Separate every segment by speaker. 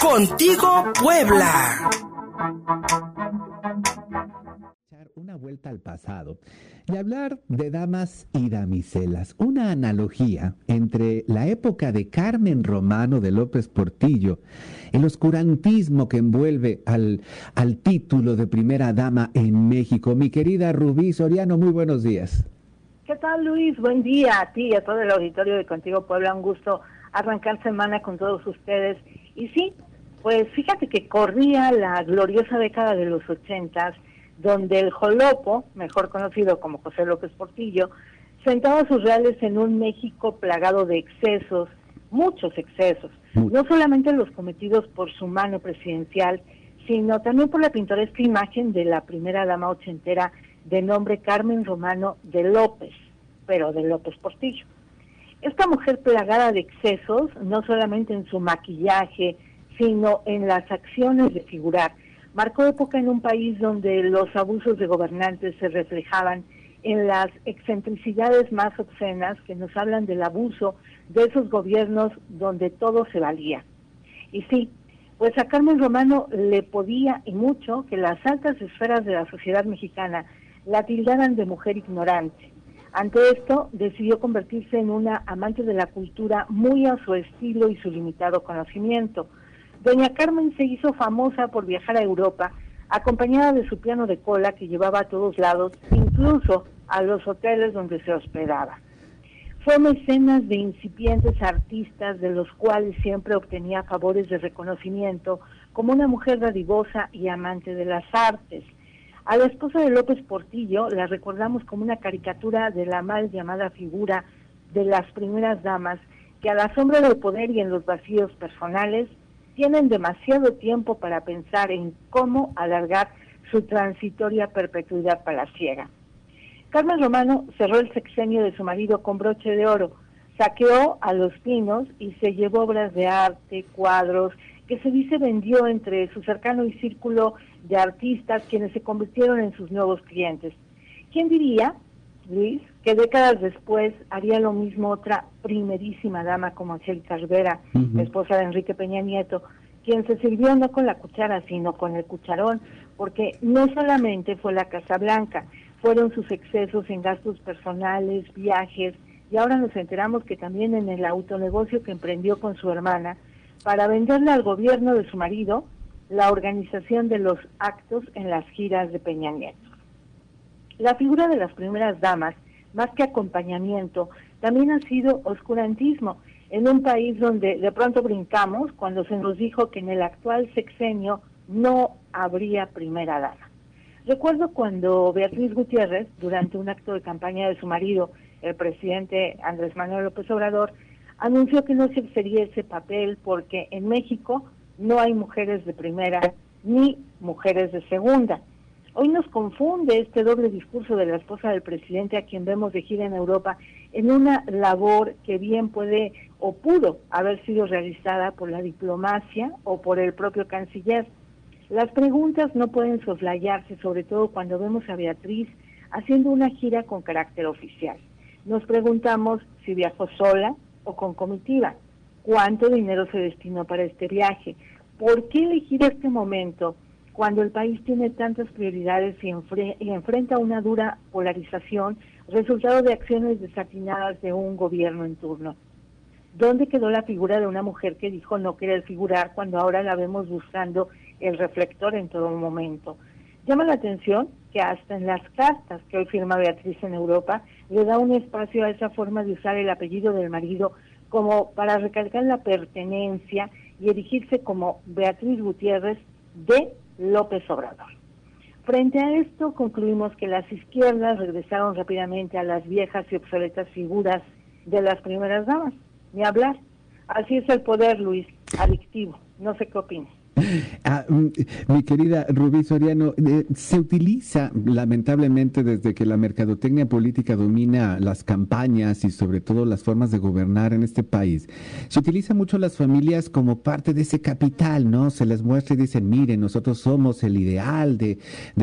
Speaker 1: Contigo Puebla.
Speaker 2: Una vuelta al pasado y hablar de damas y damiselas, una analogía entre la época de Carmen Romano de López Portillo, el oscurantismo que envuelve al, al título de primera dama en México. Mi querida Rubí Soriano, muy buenos días.
Speaker 3: ¿Qué tal Luis? Buen día a ti y a todo el auditorio de Contigo Puebla. Un gusto arrancar semana con todos ustedes. Y sí, pues fíjate que corría la gloriosa década de los ochentas, donde el Jolopo, mejor conocido como José López Portillo, sentaba sus reales en un México plagado de excesos, muchos excesos, no solamente los cometidos por su mano presidencial, sino también por la pintoresca imagen de la primera dama ochentera de nombre Carmen Romano de López, pero de López Portillo. Esta mujer plagada de excesos, no solamente en su maquillaje, sino en las acciones de figurar. Marcó época en un país donde los abusos de gobernantes se reflejaban en las excentricidades más obscenas que nos hablan del abuso de esos gobiernos donde todo se valía. Y sí, pues a Carmen Romano le podía y mucho que las altas esferas de la sociedad mexicana la tildaran de mujer ignorante. Ante esto, decidió convertirse en una amante de la cultura muy a su estilo y su limitado conocimiento. Doña Carmen se hizo famosa por viajar a Europa, acompañada de su piano de cola que llevaba a todos lados, incluso a los hoteles donde se hospedaba. Fue mecenas de incipientes artistas de los cuales siempre obtenía favores de reconocimiento como una mujer radivosa y amante de las artes. A la esposa de López Portillo la recordamos como una caricatura de la mal llamada figura de las primeras damas que a la sombra del poder y en los vacíos personales tienen demasiado tiempo para pensar en cómo alargar su transitoria perpetuidad palaciega. Carmen Romano cerró el sexenio de su marido con broche de oro, saqueó a los pinos y se llevó obras de arte, cuadros, que se dice vendió entre su cercano y círculo de artistas quienes se convirtieron en sus nuevos clientes. ¿Quién diría, Luis, que décadas después haría lo mismo otra primerísima dama como Angélica Rivera, esposa de Enrique Peña Nieto, quien se sirvió no con la cuchara, sino con el cucharón, porque no solamente fue la Casa Blanca, fueron sus excesos en gastos personales, viajes, y ahora nos enteramos que también en el autonegocio que emprendió con su hermana, para venderle al gobierno de su marido la organización de los actos en las giras de Peña Nieto. La figura de las primeras damas, más que acompañamiento, también ha sido oscurantismo en un país donde de pronto brincamos cuando se nos dijo que en el actual sexenio no habría primera dama. Recuerdo cuando Beatriz Gutiérrez, durante un acto de campaña de su marido, el presidente Andrés Manuel López Obrador, anunció que no se sería ese papel porque en México no hay mujeres de primera ni mujeres de segunda. Hoy nos confunde este doble discurso de la esposa del presidente a quien vemos de gira en Europa en una labor que bien puede o pudo haber sido realizada por la diplomacia o por el propio canciller. Las preguntas no pueden soslayarse, sobre todo cuando vemos a Beatriz haciendo una gira con carácter oficial. Nos preguntamos si viajó sola o con comitiva, cuánto dinero se destinó para este viaje, por qué elegir este momento cuando el país tiene tantas prioridades y, y enfrenta una dura polarización, resultado de acciones desatinadas de un gobierno en turno. ¿Dónde quedó la figura de una mujer que dijo no querer figurar cuando ahora la vemos buscando el reflector en todo momento? Llama la atención que hasta en las cartas que hoy firma Beatriz en Europa le da un espacio a esa forma de usar el apellido del marido como para recalcar la pertenencia y erigirse como Beatriz Gutiérrez de López Obrador. Frente a esto, concluimos que las izquierdas regresaron rápidamente a las viejas y obsoletas figuras de las primeras damas. Ni hablar. Así es el poder, Luis, adictivo. No sé qué opinas.
Speaker 2: Ah, mm, mi querida Rubí Soriano, eh, se utiliza lamentablemente desde que la mercadotecnia política domina las campañas y sobre todo las formas de gobernar en este país. Se utiliza mucho las familias como parte de ese capital, ¿no? Se les muestra y dicen, miren, nosotros somos el ideal de,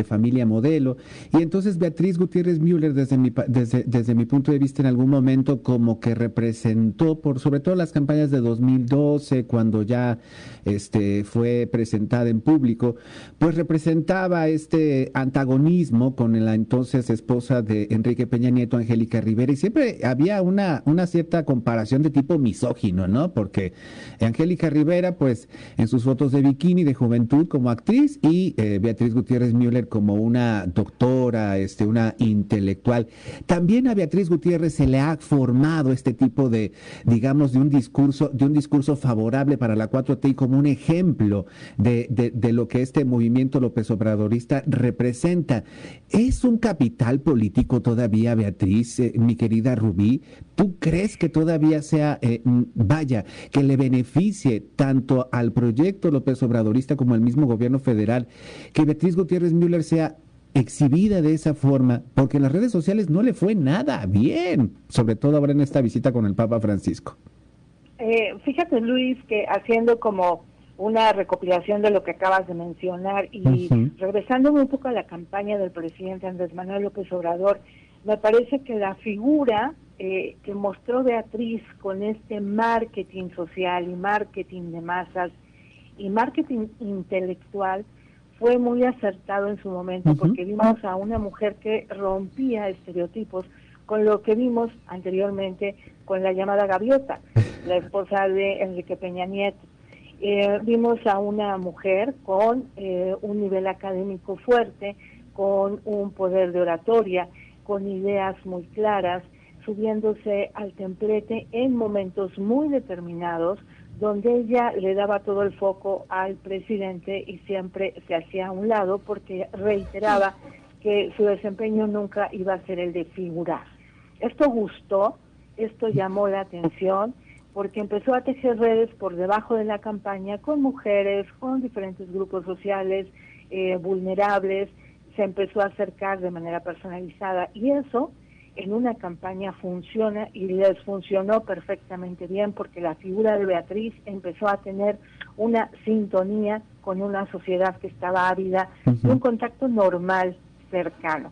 Speaker 2: familia modelo. Y entonces Beatriz Gutiérrez Müller, desde mi, desde, desde mi punto de vista en algún momento, como que representó por sobre todo las campañas de 2012, cuando ya este, fue presentada en público, pues representaba este antagonismo con la entonces esposa de Enrique Peña Nieto, Angélica Rivera, y siempre había una, una cierta comparación de tipo misógino, ¿no? Porque Angélica Rivera, pues en sus fotos de bikini de juventud como actriz y eh, Beatriz Gutiérrez Müller como una doctora, este, una intelectual. También a Beatriz Gutiérrez se le ha formado este tipo de, digamos, de un discurso, de un discurso favorable para la 4T como un ejemplo de, de, lo que este movimiento López Obradorista representa. ¿Es un capital político todavía, Beatriz, eh, mi querida Rubí? ¿Tú crees que todavía sea, eh, vaya, que le beneficie tanto al proyecto López Obradorista como al mismo gobierno federal, que Beatriz Gutiérrez Müller sea exhibida de esa forma, porque en las redes sociales no le fue nada bien, sobre todo ahora en esta visita con el Papa Francisco?
Speaker 3: Eh, fíjate, Luis, que haciendo como una recopilación de lo que acabas de mencionar. Y regresándome un poco a la campaña del presidente Andrés Manuel López Obrador, me parece que la figura eh, que mostró Beatriz con este marketing social y marketing de masas y marketing intelectual fue muy acertado en su momento porque vimos a una mujer que rompía estereotipos con lo que vimos anteriormente con la llamada gaviota, la esposa de Enrique Peña Nieto. Eh, vimos a una mujer con eh, un nivel académico fuerte, con un poder de oratoria, con ideas muy claras, subiéndose al templete en momentos muy determinados, donde ella le daba todo el foco al presidente y siempre se hacía a un lado porque reiteraba que su desempeño nunca iba a ser el de figurar. Esto gustó, esto llamó la atención porque empezó a tejer redes por debajo de la campaña con mujeres, con diferentes grupos sociales eh, vulnerables, se empezó a acercar de manera personalizada y eso en una campaña funciona y les funcionó perfectamente bien porque la figura de Beatriz empezó a tener una sintonía con una sociedad que estaba ávida de un contacto normal, cercano.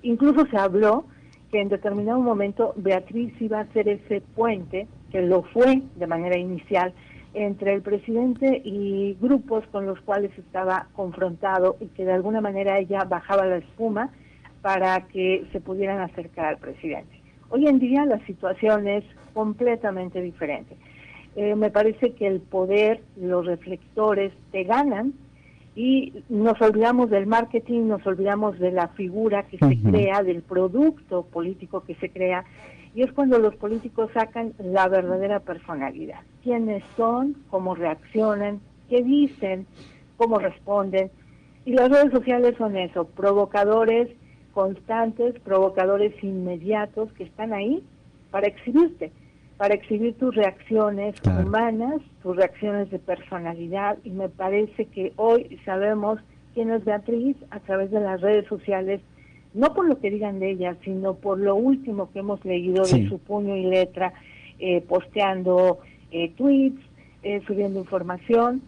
Speaker 3: Incluso se habló que en determinado momento Beatriz iba a ser ese puente, que lo fue de manera inicial, entre el presidente y grupos con los cuales estaba confrontado y que de alguna manera ella bajaba la espuma para que se pudieran acercar al presidente. Hoy en día la situación es completamente diferente. Eh, me parece que el poder, los reflectores te ganan y nos olvidamos del marketing, nos olvidamos de la figura que se crea, del producto político que se crea, y es cuando los políticos sacan la verdadera personalidad. ¿Quiénes son? ¿Cómo reaccionan? ¿Qué dicen? ¿Cómo responden? Y las redes sociales son eso, provocadores constantes, provocadores inmediatos que están ahí para exhibirte, para exhibir tus reacciones humanas, tus reacciones de personalidad y me parece que hoy sabemos quién es Beatriz a través de las redes sociales, no por lo que digan de ella, sino por lo último que hemos leído de su puño y letra, eh, posteando eh, tweets, eh, subiendo información.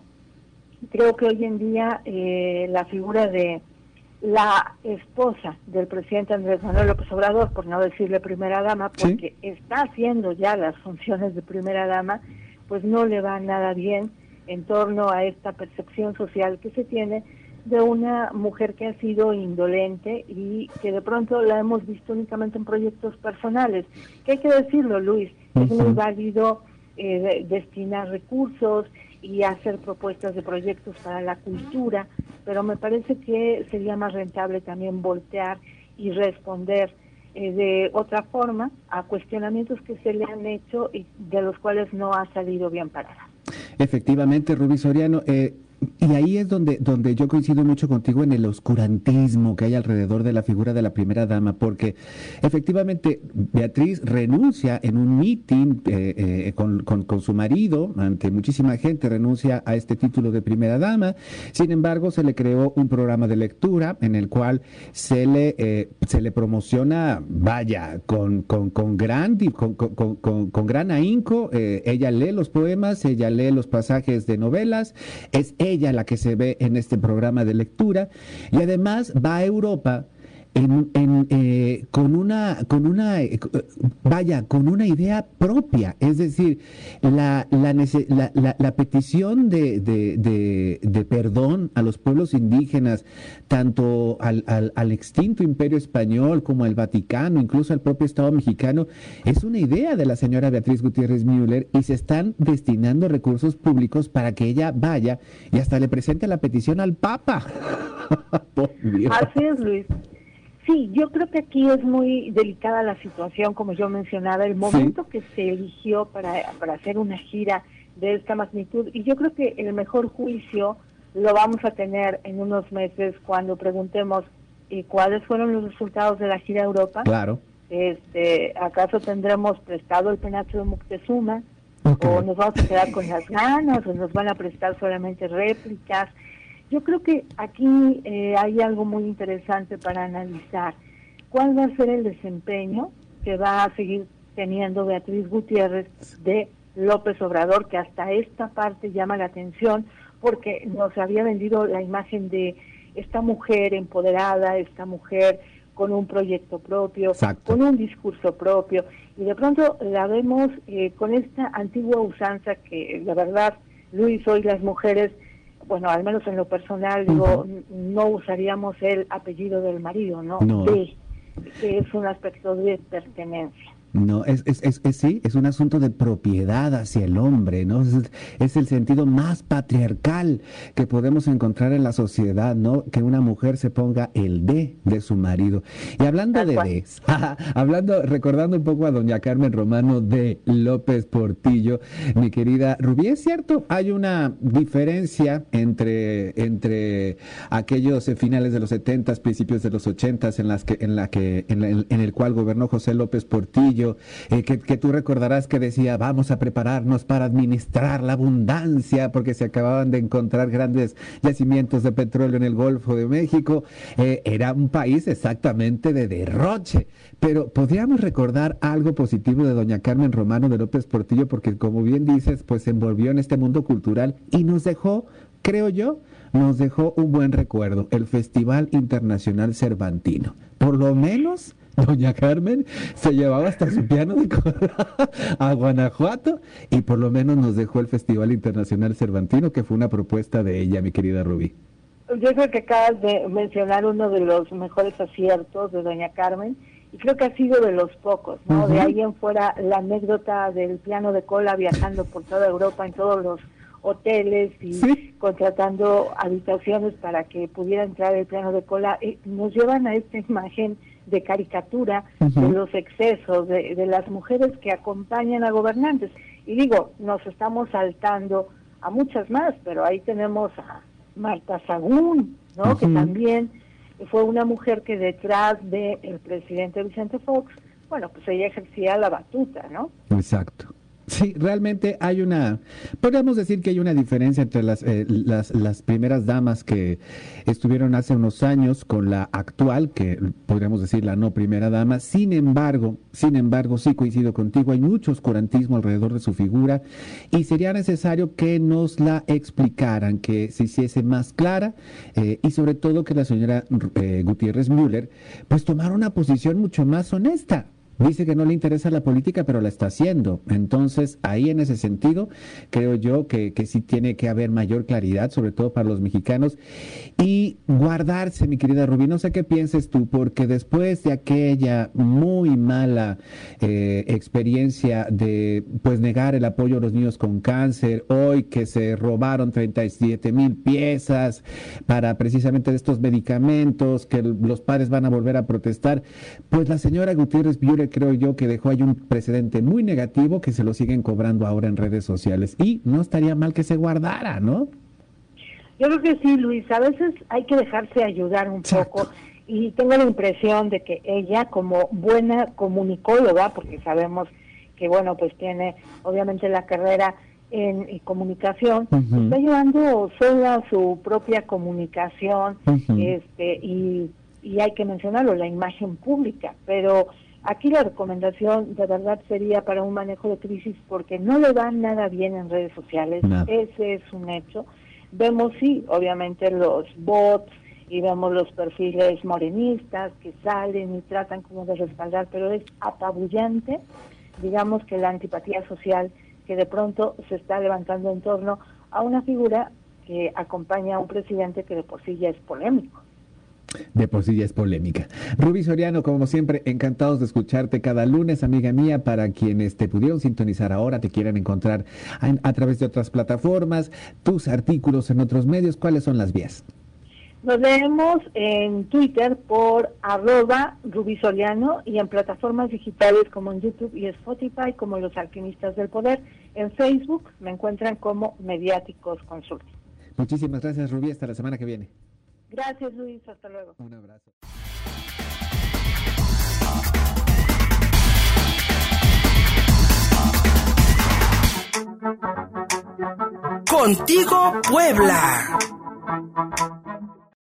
Speaker 3: Creo que hoy en día la figura de la esposa del presidente Andrés Manuel López Obrador, por no decirle primera dama, porque está haciendo ya las funciones de primera dama, pues no le va nada bien en torno a esta percepción social que se tiene de una mujer que ha sido indolente y que de pronto la hemos visto únicamente en proyectos personales. Que hay que decirlo, Luis, es muy válido eh, destinar recursos y hacer propuestas de proyectos para la cultura, pero me parece que sería más rentable también voltear y responder eh, de otra forma a cuestionamientos que se le han hecho y de los cuales no ha salido bien parada.
Speaker 2: Efectivamente, Rubí Soriano, eh, y ahí es donde, donde yo coincido mucho contigo en el oscurantismo que hay alrededor de la figura de la primera dama, porque efectivamente Beatriz renuncia en un mitin eh, eh, con, con, su marido, ante muchísima gente, renuncia a este título de primera dama. Sin embargo, se le creó un programa de lectura en el cual se le, eh, se le promociona, vaya, con, con, con gran, con, con, gran ahínco. ella lee los poemas, ella lee los pasajes de novelas, es ella la que se ve en este programa de lectura. Y además va a Europa en, eh, con una, con una, eh, vaya, con una idea propia. Es decir, la, la, la, petición de, de, perdón a los pueblos indígenas, tanto al, al, extinto imperio español como al Vaticano, incluso al propio Estado mexicano, es una idea de la señora Beatriz Gutiérrez Müller y se están destinando recursos públicos para que ella vaya y hasta le presente la petición al Papa.
Speaker 3: Así es, Luis. Sí, yo creo que aquí es muy delicada la situación, como yo mencionaba, el momento que se eligió para, para hacer una gira de esta magnitud. Y yo creo que el mejor juicio lo vamos a tener en unos meses cuando preguntemos eh, cuáles fueron los resultados de la gira Europa.
Speaker 2: Claro.
Speaker 3: Este, ¿Acaso tendremos prestado el penacho de Moctezuma? ¿O nos vamos a quedar con las ganas? ¿O nos van a prestar solamente réplicas? Yo creo que aquí eh, hay algo muy interesante para analizar. ¿Cuál va a ser el desempeño que va a seguir teniendo Beatriz Gutiérrez de López Obrador, que hasta esta parte llama la atención porque nos había vendido la imagen de esta mujer empoderada, esta mujer con un proyecto propio, con un discurso propio, y de pronto la vemos eh, con esta antigua usanza que la verdad, Luis, hoy las mujeres bueno, al menos en lo personal, digo, no usaríamos el apellido del marido, ¿no?
Speaker 2: no.
Speaker 3: que es un aspecto de pertenencia.
Speaker 2: No, es, es, es, sí, es un asunto de propiedad hacia el hombre, ¿no? Es, el sentido más patriarcal que podemos encontrar en la sociedad, ¿no? Que una mujer se ponga el de de su marido. Y hablando de de, hablando, recordando un poco a doña Carmen Romano de López Portillo, mi querida Rubí, es cierto, hay una diferencia entre, entre aquellos finales de los setentas, principios de los ochentas, en las que, en la que, en, en el cual gobernó José López Portillo, eh, que, tú recordarás que decía, vamos a prepararnos para administrar la abundancia, porque se acababan de encontrar grandes yacimientos de petróleo en el Golfo de México. Eh, era un país exactamente de derroche. Pero podríamos recordar algo positivo de doña Carmen Romano de López Portillo, porque como bien dices, pues se envolvió en este mundo cultural y nos dejó, creo yo, nos dejó un buen recuerdo, el Festival Internacional Cervantino. Por lo menos doña Carmen se llevaba hasta su piano de cola a Guanajuato y por lo menos nos dejó el Festival Internacional Cervantino, que fue una propuesta de ella, mi querida Rubí.
Speaker 3: Yo creo que acabas de mencionar uno de los mejores aciertos de doña Carmen y creo que ha sido de los pocos, ¿no? De ahí en fuera la anécdota del piano de cola viajando por toda Europa en todos los hoteles y contratando habitaciones para que pudiera entrar el piano de cola, eh, nos llevan a esta imagen de caricatura de los excesos de, de, las mujeres que acompañan a gobernantes. Y digo, nos estamos saltando a muchas más, pero ahí tenemos a Marta Sagún, ¿no? Que también fue una mujer que detrás del presidente Vicente Fox, bueno, pues ella ejercía la batuta, ¿no?
Speaker 2: Exacto. Sí, realmente hay una, podríamos decir que hay una diferencia entre las, eh, las, las, primeras damas que estuvieron hace unos años con la actual, que podríamos decir la no primera dama. Sin embargo, sin embargo, sí coincido contigo, hay mucho oscurantismo alrededor de su figura y sería necesario que nos la explicaran, que se hiciese más clara eh, y sobre todo que la señora eh, Gutiérrez Müller pues tomara una posición mucho más honesta Dice que no le interesa la política, pero la está haciendo. Entonces, ahí en ese sentido, creo yo que, que sí tiene que haber mayor claridad, sobre todo para los mexicanos, y guardarse, mi querida Rubí. No sé qué pienses tú, porque después de aquella muy mala eh, experiencia de pues negar el apoyo a los niños con cáncer, hoy que se robaron 37 mil piezas para precisamente estos medicamentos, que los padres van a volver a protestar, pues la señora Gutiérrez Viure creo yo que dejó ahí un precedente muy negativo que se lo siguen cobrando ahora en redes sociales. Y no estaría mal que se guardara, ¿no?
Speaker 3: Yo creo que sí, Luis, a veces hay que dejarse ayudar un poco. Y tengo la impresión de que ella como buena comunicóloga, porque sabemos que bueno, pues tiene obviamente la carrera en, comunicación, está llevando sola su propia comunicación, este y, y hay que mencionarlo, la imagen pública, pero Aquí la recomendación de verdad sería para un manejo de crisis porque no le va nada bien en redes sociales, ese es un hecho. Vemos sí, obviamente los bots y vemos los perfiles morenistas que salen y tratan como de respaldar, pero es apabullante, digamos que la antipatía social que de pronto se está levantando en torno a una figura que acompaña a un presidente que de por sí ya es polémico
Speaker 2: de por sí ya es polémica. Rubí Soriano, como siempre, encantados de escucharte cada lunes, amiga mía, para quienes te pudieron sintonizar ahora, te quieran encontrar a, través de otras plataformas, tus artículos en otros medios, ¿cuáles son las vías?
Speaker 3: Nos leemos en Twitter por arroba Rubí Soriano y en plataformas digitales como en YouTube y Spotify como Los Alquimistas del Poder. En Facebook me encuentran como Mediáticos Consult.
Speaker 2: Muchísimas gracias Rubí, hasta la semana que viene.
Speaker 3: Gracias, Luis. Hasta luego.
Speaker 2: Un abrazo.
Speaker 1: Contigo, Puebla.